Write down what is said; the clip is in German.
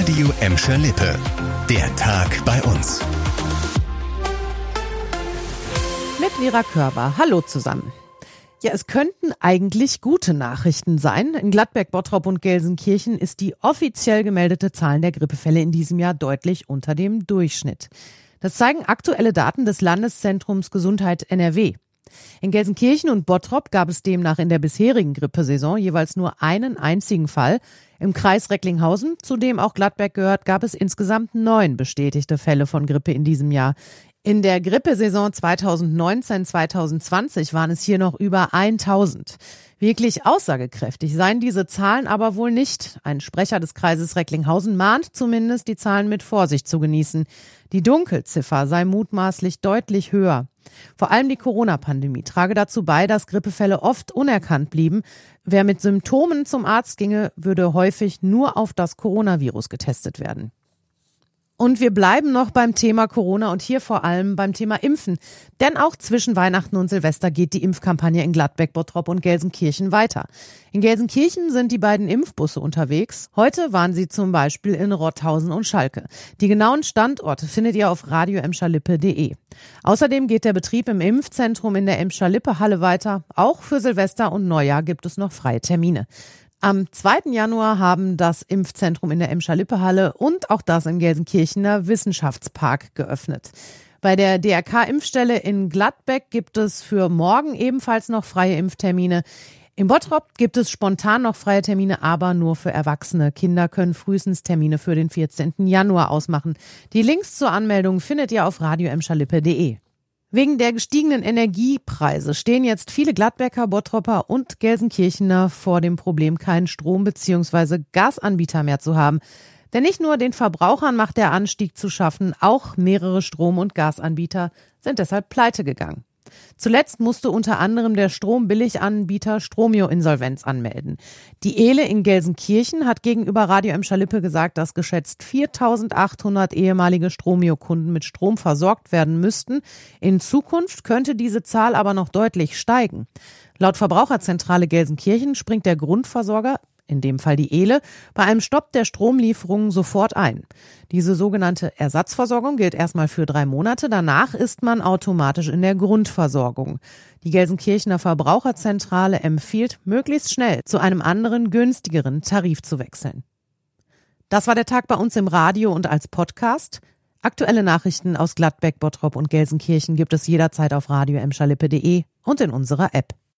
Radio Emscher Lippe. Der Tag bei uns. Mit Vera Körber. Hallo zusammen. Ja, es könnten eigentlich gute Nachrichten sein. In Gladbeck, Bottrop und Gelsenkirchen ist die offiziell gemeldete Zahl der Grippefälle in diesem Jahr deutlich unter dem Durchschnitt. Das zeigen aktuelle Daten des Landeszentrums Gesundheit NRW. In Gelsenkirchen und Bottrop gab es demnach in der bisherigen Grippesaison jeweils nur einen einzigen Fall. Im Kreis Recklinghausen, zu dem auch Gladbeck gehört, gab es insgesamt neun bestätigte Fälle von Grippe in diesem Jahr. In der Grippesaison 2019-2020 waren es hier noch über 1000. Wirklich aussagekräftig seien diese Zahlen aber wohl nicht. Ein Sprecher des Kreises Recklinghausen mahnt zumindest, die Zahlen mit Vorsicht zu genießen. Die Dunkelziffer sei mutmaßlich deutlich höher. Vor allem die Corona-Pandemie trage dazu bei, dass Grippefälle oft unerkannt blieben. Wer mit Symptomen zum Arzt ginge, würde häufig nur auf das Coronavirus getestet werden. Und wir bleiben noch beim Thema Corona und hier vor allem beim Thema Impfen. Denn auch zwischen Weihnachten und Silvester geht die Impfkampagne in Gladbeck, Bottrop und Gelsenkirchen weiter. In Gelsenkirchen sind die beiden Impfbusse unterwegs. Heute waren sie zum Beispiel in Rotthausen und Schalke. Die genauen Standorte findet ihr auf radioemschalippe.de. Außerdem geht der Betrieb im Impfzentrum in der Emscher-Lippe Halle weiter. Auch für Silvester und Neujahr gibt es noch freie Termine. Am 2. Januar haben das Impfzentrum in der Emscher-Lippe-Halle und auch das im Gelsenkirchener Wissenschaftspark geöffnet. Bei der DRK-Impfstelle in Gladbeck gibt es für morgen ebenfalls noch freie Impftermine. Im Bottrop gibt es spontan noch freie Termine, aber nur für Erwachsene. Kinder können frühestens Termine für den 14. Januar ausmachen. Die Links zur Anmeldung findet ihr auf radioemschalippe.de. Wegen der gestiegenen Energiepreise stehen jetzt viele Gladbecker, Bottropper und Gelsenkirchener vor dem Problem, keinen Strom- bzw. Gasanbieter mehr zu haben. Denn nicht nur den Verbrauchern macht der Anstieg zu schaffen, auch mehrere Strom- und Gasanbieter sind deshalb pleite gegangen. Zuletzt musste unter anderem der Strombilliganbieter Stromio Insolvenz anmelden. Die Ehle in Gelsenkirchen hat gegenüber Radio M. Schalippe gesagt, dass geschätzt 4800 ehemalige Stromio-Kunden mit Strom versorgt werden müssten. In Zukunft könnte diese Zahl aber noch deutlich steigen. Laut Verbraucherzentrale Gelsenkirchen springt der Grundversorger in dem Fall die Ehle, bei einem Stopp der Stromlieferungen sofort ein. Diese sogenannte Ersatzversorgung gilt erstmal für drei Monate, danach ist man automatisch in der Grundversorgung. Die Gelsenkirchener Verbraucherzentrale empfiehlt, möglichst schnell zu einem anderen, günstigeren Tarif zu wechseln. Das war der Tag bei uns im Radio und als Podcast. Aktuelle Nachrichten aus Gladbeck, Bottrop und Gelsenkirchen gibt es jederzeit auf radio und in unserer App.